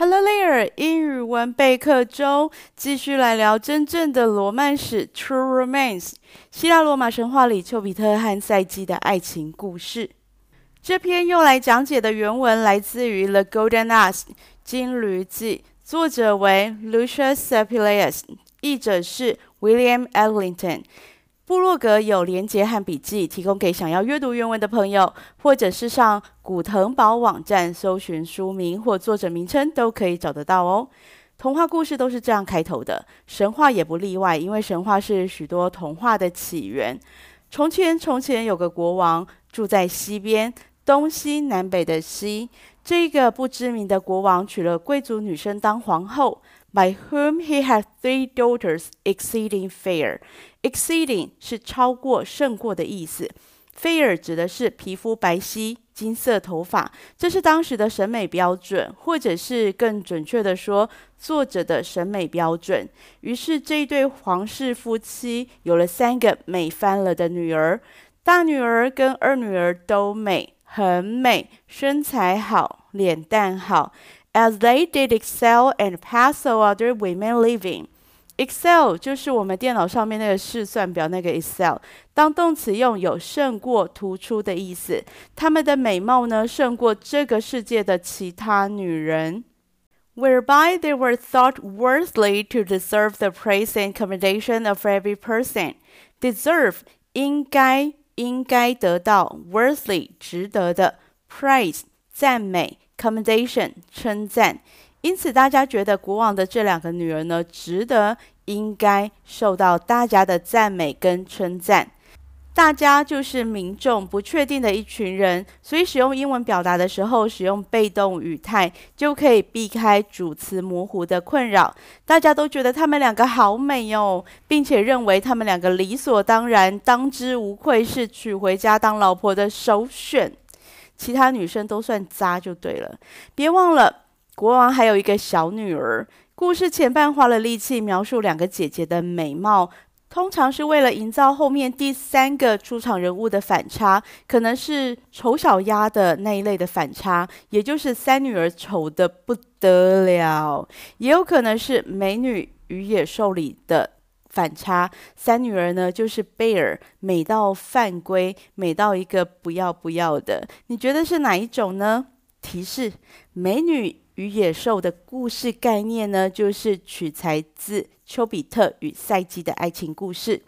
Hello, Lear. 英语文备课中，继续来聊真正的罗曼史 （True Romance），希腊罗马神话里丘比特和赛姬的爱情故事。这篇用来讲解的原文来自于《The Golden Ass》金驴记，作者为 Lucius Seculaus，译者是 William Ellington。部落格有连结和笔记，提供给想要阅读原文的朋友，或者是上古腾堡网站搜寻书名或作者名称都可以找得到哦。童话故事都是这样开头的，神话也不例外，因为神话是许多童话的起源。从前，从前有个国王住在西边，东西南北的西。这个不知名的国王娶了贵族女生当皇后。By whom he had three daughters, exceeding fair. Exceeding 是超过、胜过的意思。Fair 指的是皮肤白皙、金色头发，这是当时的审美标准，或者是更准确的说，作者的审美标准。于是这一对皇室夫妻有了三个美翻了的女儿，大女儿跟二女儿都美，很美，身材好，脸蛋好。As they did excel and pass other women living. Excel 就是我们电脑上面那个试算表那个 Excel，当动词用有胜过、突出的意思。她们的美貌呢，胜过这个世界的其他女人。Whereby they were thought worthy to deserve the praise and commendation of every person. Deserve 应该应该得到，worthy 值得的，praise 赞美。 Commendation 称赞，因此大家觉得国王的这两个女儿呢，值得应该受到大家的赞美跟称赞。大家就是民众，不确定的一群人，所以使用英文表达的时候，使用被动语态就可以避开主词模糊的困扰。大家都觉得他们两个好美哦，并且认为他们两个理所当然、当之无愧是娶回家当老婆的首选。其他女生都算渣就对了。别忘了，国王还有一个小女儿。故事前半花了力气描述两个姐姐的美貌，通常是为了营造后面第三个出场人物的反差，可能是丑小鸭的那一类的反差，也就是三女儿丑得不得了，也有可能是美女与野兽里的。反差，三女儿呢，就是贝尔美到犯规，美到一个不要不要的。你觉得是哪一种呢？提示：美女与野兽的故事概念呢，就是取材自丘比特与赛姬的爱情故事。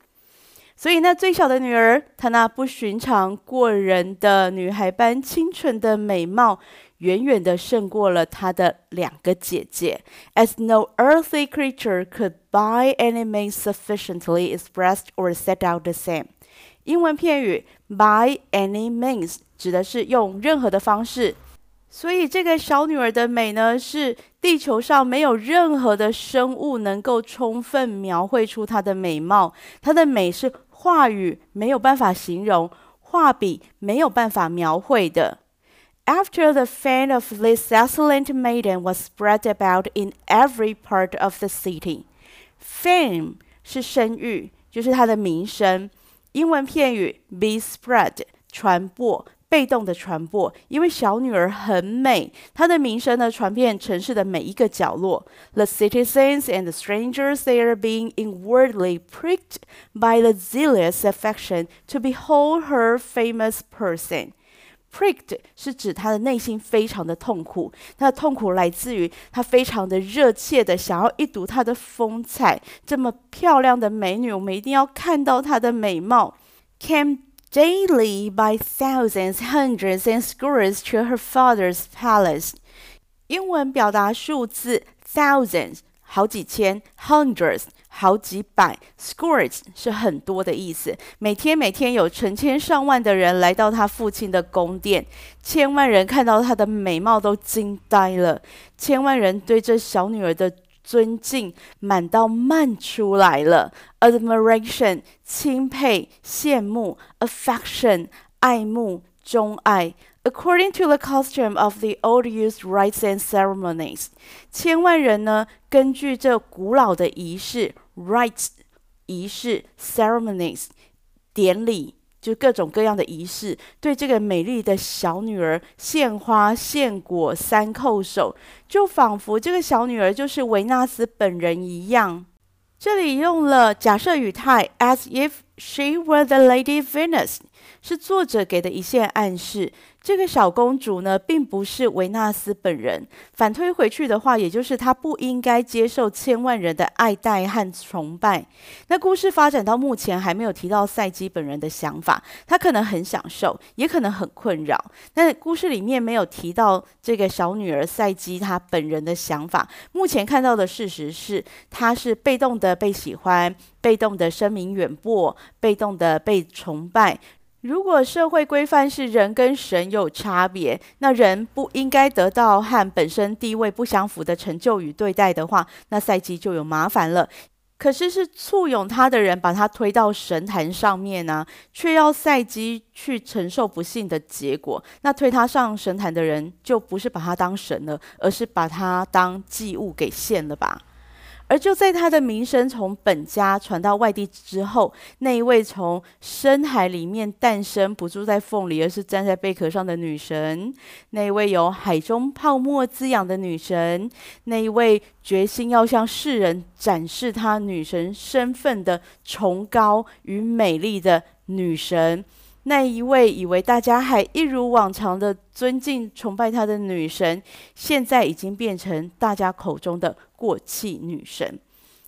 所以，那最小的女儿，她那不寻常过人的女孩般清纯的美貌，远远的胜过了她的两个姐姐。As no earthly creature could by any means sufficiently express or set out the same。英文片语 by any means 指的是用任何的方式。所以，这个小女儿的美呢，是地球上没有任何的生物能够充分描绘出她的美貌。她的美是。话语没有办法形容，画笔没有办法描绘的。After the fame of this excellent maiden was spread about in every part of the city, fame 是声誉，就是她的名声。英文片语 be spread 传播。被动的传播，因为小女儿很美，她的名声呢传遍城市的每一个角落。The citizens and the strangers there being inwardly pricked by the zealous affection to behold her famous person. Pricked 是指他的内心非常的痛苦，他的痛苦来自于他非常的热切的想要一睹她的风采。这么漂亮的美女，我们一定要看到她的美貌。Came Daily by thousands, hundreds, and scores to her father's palace。英文表达数字 thousands 好几千，hundreds 好几百，scores 是很多的意思。每天每天有成千上万的人来到他父亲的宫殿，千万人看到她的美貌都惊呆了，千万人对这小女儿的。尊敬满到漫出来了，admiration 钦佩、羡慕，affection 爱慕、钟爱。According to the custom of the old youth rites and ceremonies，千万人呢，根据这古老的仪式，rites 仪式，ceremonies 典礼就各种各样的仪式，对这个美丽的小女儿献花献果三叩首，就仿佛这个小女儿就是维纳斯本人一样。这里用了假设语态，as if she were the Lady Venus，是作者给的一线暗示。这个小公主呢，并不是维纳斯本人。反推回去的话，也就是她不应该接受千万人的爱戴和崇拜。那故事发展到目前，还没有提到赛基本人的想法。她可能很享受，也可能很困扰。但故事里面没有提到这个小女儿赛基她本人的想法。目前看到的事实是，她是被动的被喜欢，被动的声名远播，被动的被崇拜。如果社会规范是人跟神有差别，那人不应该得到和本身地位不相符的成就与对待的话，那赛姬就有麻烦了。可是是簇拥他的人把他推到神坛上面呢、却要赛姬去承受不幸的结果。那推他上神坛的人就不是把他当神了，而是把他当祭物给献了吧。而就在他的名声从本家传到外地之后，那一位从深海里面诞生，不住在缝里，而是站在贝壳上的女神；那一位由海中泡沫滋养的女神；那一位决心要向世人展示她女神身份的崇高与美丽的女神。那一位以为大家还一如往常的尊敬崇拜她的女神，现在已经变成大家口中的过气女神。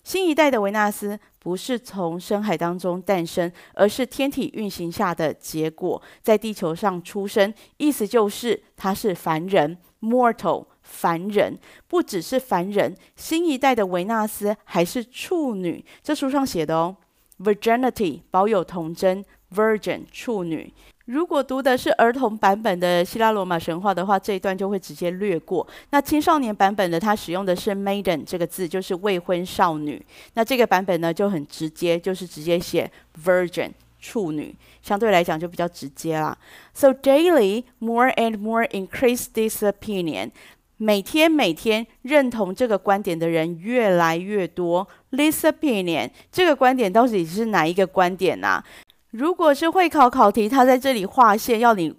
新一代的维纳斯不是从深海当中诞生，而是天体运行下的结果，在地球上出生，意思就是她是凡人 （mortal），凡人，不只是凡人。新一代的维纳斯还是处女，这书上写的哦，virginity 保有童真。Virgin 处女，如果读的是儿童版本的希腊罗马神话的话，这一段就会直接略过。那青少年版本的，它使用的是 maiden 这个字，就是未婚少女。那这个版本呢就很直接，就是直接写 Virgin 处女，相对来讲就比较直接啦。So daily more and more increase this opinion，每天每天认同这个观点的人越来越多。This opinion 这个观点到底是哪一个观点呢、如果是会考考题，他在这里划线，要你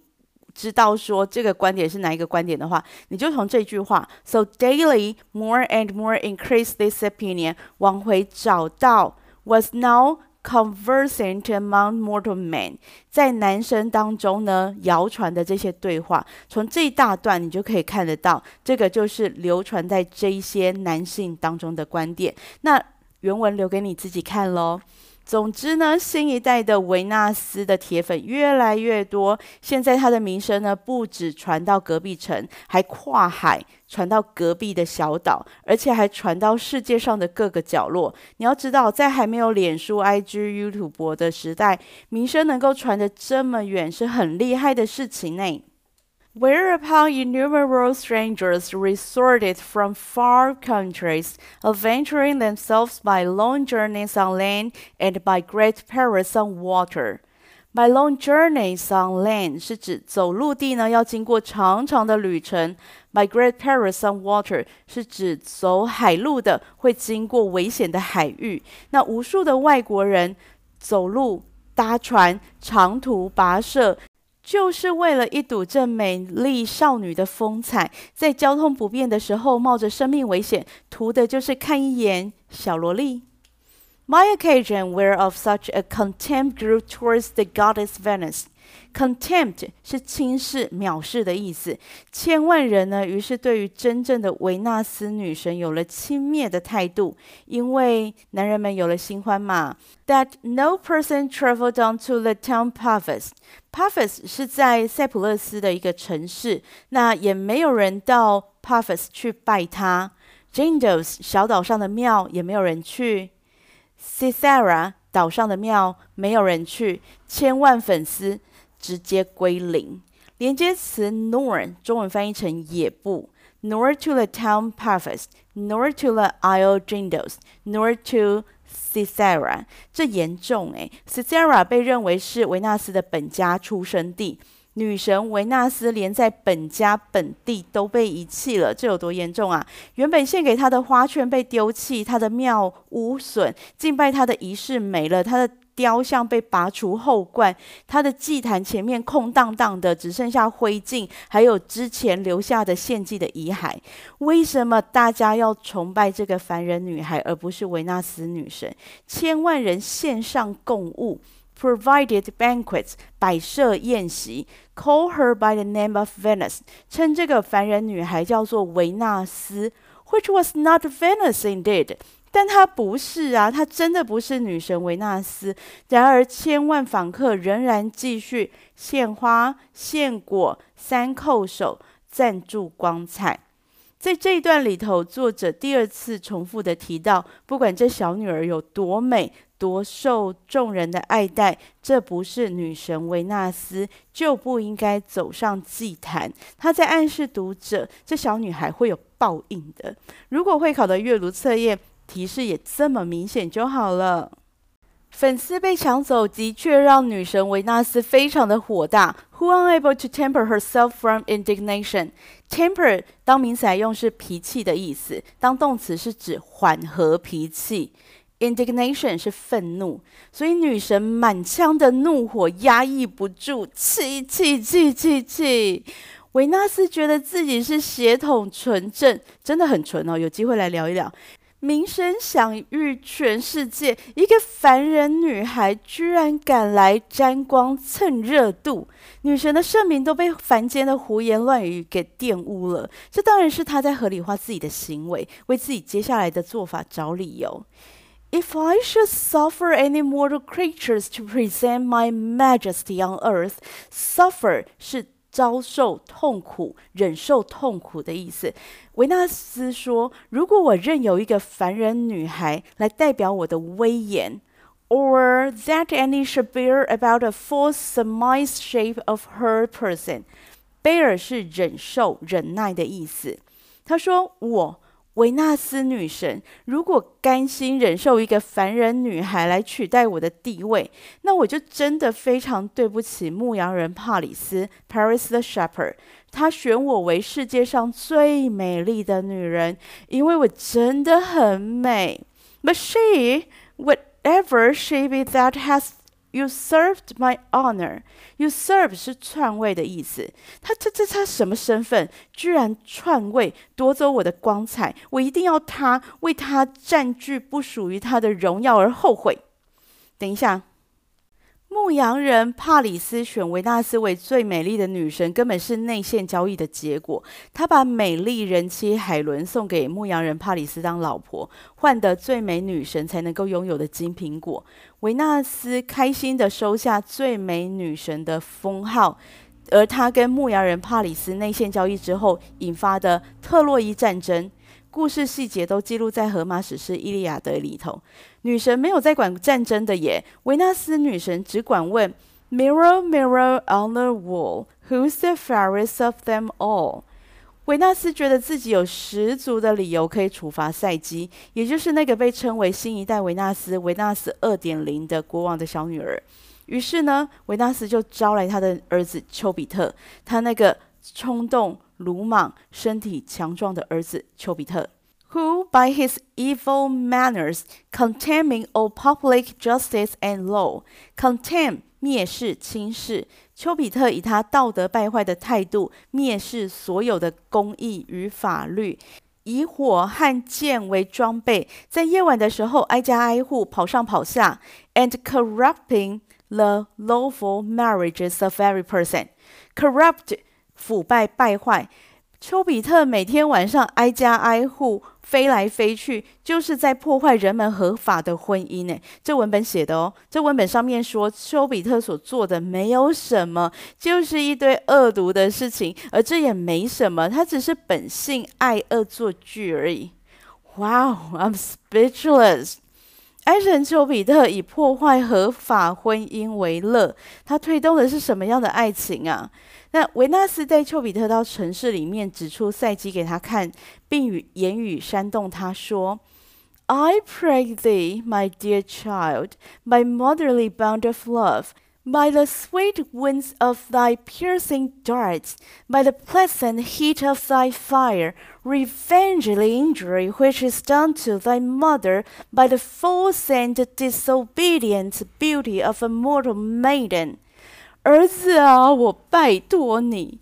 知道说这个观点是哪一个观点的话，你就从这句话，so daily more and more increase this opinion，往回找到 was now conversant among mortal men，在男生当中呢，谣传的这些对话，从这一大段你就可以看得到，这个就是流传在这一些男性当中的观点。那原文留给你自己看喽。总之呢，新一代的维纳斯的铁粉越来越多。现在他的名声呢，不止传到隔壁城，还跨海传到隔壁的小岛，而且还传到世界上的各个角落。你要知道，在还没有脸书、IG、YouTube 的时代，名声能够传得这么远，是很厉害的事情呢。Whereupon innumerable strangers resorted from far countries, adventuring themselves by long journeys on land and by great perils on water. By long journeys on land 是指走陆地呢，要经过长长的旅程。By great perils on water 是指走海路的，会经过危险的海域。那无数的外国人走路、搭船、长途跋涉。 就是为了一睹这美丽少女的风采，在交通不便的时候，冒着生命危险，图的就是看一眼小萝莉。My occasion whereof such a contempt grew towards the goddess Venus. Contempt 是轻视、藐视的意思。千万人呢，于是对于真正的维纳斯女神有了轻蔑的态度，因为男人们有了新欢嘛。That no person traveled down to the town Paphos. Paphos 是在塞浦路斯的一个城市，那也没有人到 Paphos 去拜他。Gindos 小岛上的庙也没有人去。Cythera 岛上的庙没有人去，千万粉丝。直接归零。连接词 nor 中文翻译成也不，nor to the town Paphos，nor to the isle Gnidos，nor to Cythera。这严重诶，Cythera 被认为是维纳斯的本家出生地。女神维纳斯连在本家本地都被遗弃了，这有多严重啊？原本献给她的花圈被丢弃，她的庙污损，敬拜她的仪式没了，她的雕像被拔除后冠，他的祭坛前面空荡荡的，只剩下灰烬，还有之前留下的献祭的遗骸。为什么大家要崇拜这个凡人女孩，而不是维纳斯女神？千万人献上供物，provided banquets，摆设宴席，call her by the name of Venus，称这个凡人女孩叫做维纳斯，which was not Venus indeed。但她不是啊，她真的不是女神维纳斯。然而，千万访客仍然继续献花、献果、三叩首、赞助光彩。在这一段里头，作者第二次重复的提到，不管这小女儿有多美、多受众人的爱戴，这不是女神维纳斯，就不应该走上祭坛。她在暗示读者，这小女孩会有报应的。如果会考的阅读测验，提示也这么明显就好了。粉丝被抢走的确让女神维纳斯非常的火大。Who unable to temper herself from indignation? Temper 当名词来用是脾气的意思，当动词是指缓和脾气。Indignation 是愤怒，所以女神满腔的怒火压抑不住，气气气气气。维纳斯觉得自己是血统纯正，真的很纯哦。有机会来聊一聊。名声享誉全世界，一个凡人女孩居然敢来沾光蹭热度，女神的盛名都被凡间的胡言乱语给玷污了。这当然是她在合理化自己的行为，为自己接下来的做法找理由。If I should suffer any mortal creatures to present my majesty on earth, suffer 是。遭受痛苦、忍受痛苦的意思。维纳斯说：“如果我任由一个凡人女孩来代表我的威严，or that any should bear about a false surmise shape of her person。bear 是忍受、忍耐的意思。”他说：“我。”维纳斯女神，如果甘心忍受一个凡人女孩来取代我的地位，那我就真的非常对不起牧羊人帕里斯 （Paris the Shepherd）。他选我为世界上最美丽的女人，因为我真的很美。But she, whatever she be that has You served my honor. You served 是篡位的意思。他这这他什么身份？居然篡位，夺走我的光彩！我一定要他为他占据不属于他的荣耀而后悔。等一下。牧羊人帕里斯选维纳斯为最美丽的女神，根本是内线交易的结果。他把美丽人妻海伦送给牧羊人帕里斯当老婆，换得最美女神才能够拥有的金苹果。维纳斯开心地收下最美女神的封号，而他跟牧羊人帕里斯内线交易之后引发的特洛伊战争。故事细节都记录在荷马史诗《伊利亚德》里头。女神没有在管战争的耶，维纳斯女神只管问：“Mirror, mirror on the wall, who's the fairest of them all？” 维纳斯觉得自己有十足的理由可以处罚赛姬，也就是那个被称为新一代维纳斯（维纳斯二点零）的国王的小女儿。于是呢，维纳斯就招来他的儿子丘比特，他那个冲动。鲁莽、身体强壮的儿子丘比特，who by his evil manners contemning all public justice and law，contemn 蔑视、轻视。丘比特以他道德败坏的态度蔑视所有的公义与法律，以火和剑为装备，在夜晚的时候挨家挨户跑上跑下，and corrupting the lawful marriages of every person。corrupt 腐败败坏，丘比特每天晚上挨家挨户飞来飞去，就是在破坏人们合法的婚姻呢。这文本写的哦，这文本上面说丘比特所做的没有什么，就是一堆恶毒的事情，而这也没什么，他只是本性爱恶作剧而已。Wow, I'm speechless. 爱神丘比特以破坏合法婚姻为乐，他推动的是什么样的爱情啊？那维纳斯带丘比特到城市里面，指出赛姬给他看，并与言语煽动他说：“I pray thee, my dear child, by motherly bond of love, By the sweet winds of thy piercing darts, by the pleasant heat of thy fire, revenge the injury which is done to thy mother by the false and disobedient beauty of a mortal maiden. 儿子啊，我拜托你。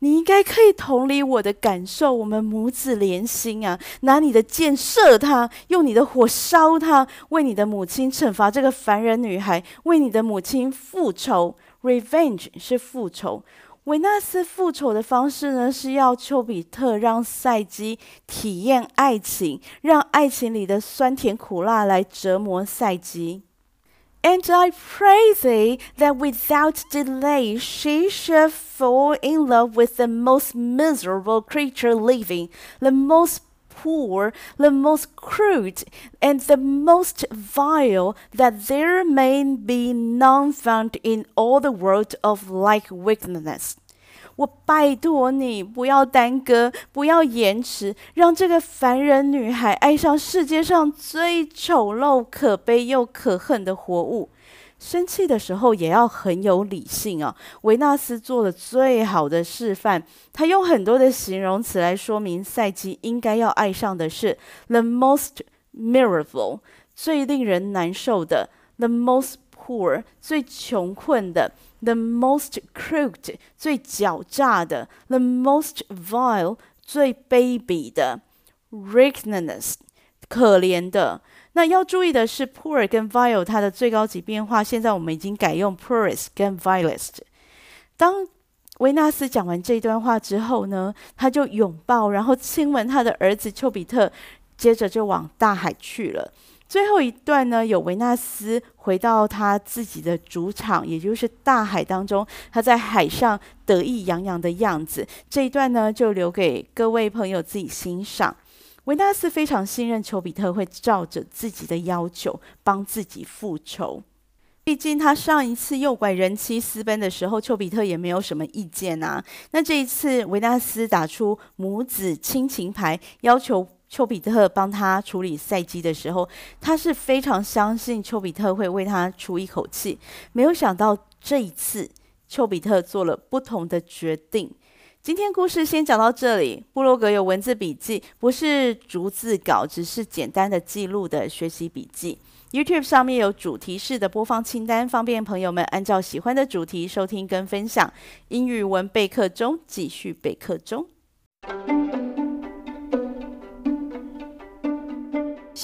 你应该可以同理我的感受，我们母子连心啊！拿你的箭射他，用你的火烧他，为你的母亲惩罚这个凡人女孩，为你的母亲复仇。Revenge 是复仇。维纳斯复仇的方式呢，是要丘比特让赛姬体验爱情，让爱情里的酸甜苦辣来折磨赛姬。And I pray thee that without delay she shall fall in love with the most miserable creature living, the most poor, the most crude, and the most vile, that there may be none found in all the world of like wickedness. 我拜托你，不要耽搁，不要延迟，让这个凡人女孩爱上世界上最丑陋、可悲又可恨的活物。生气的时候也要很有理性啊！维纳斯做了最好的示范，他用很多的形容词来说明赛季应该要爱上的是 the most miserable，最令人难受的；the most poor，最穷困的。The most crooked 最狡诈的，the most vile 最卑鄙的，wretchedness 可怜的。那要注意的是，poor 跟 vile 它的最高级变化，现在我们已经改用 poorest 跟 vilest。当维纳斯讲完这段话之后呢，他就拥抱，然后亲吻他的儿子丘比特，接着就往大海去了。最后一段呢，有维纳斯回到他自己的主场，也就是大海当中，他在海上得意洋洋的样子。这一段呢，就留给各位朋友自己欣赏。维纳斯非常信任丘比特会照着自己的要求帮自己复仇。毕竟他上一次诱拐人妻私奔的时候，丘比特也没有什么意见啊。那这一次，维纳斯打出母子亲情牌，要求。丘比特帮他处理赛姬的时候，他是非常相信丘比特会为他出一口气。没有想到这一次，丘比特做了不同的决定。今天故事先讲到这里。布洛格有文字笔记，不是逐字稿，只是简单的记录的学习笔记。YouTube 上面有主题式的播放清单，方便朋友们按照喜欢的主题收听跟分享。英语文备课中，继续备课中。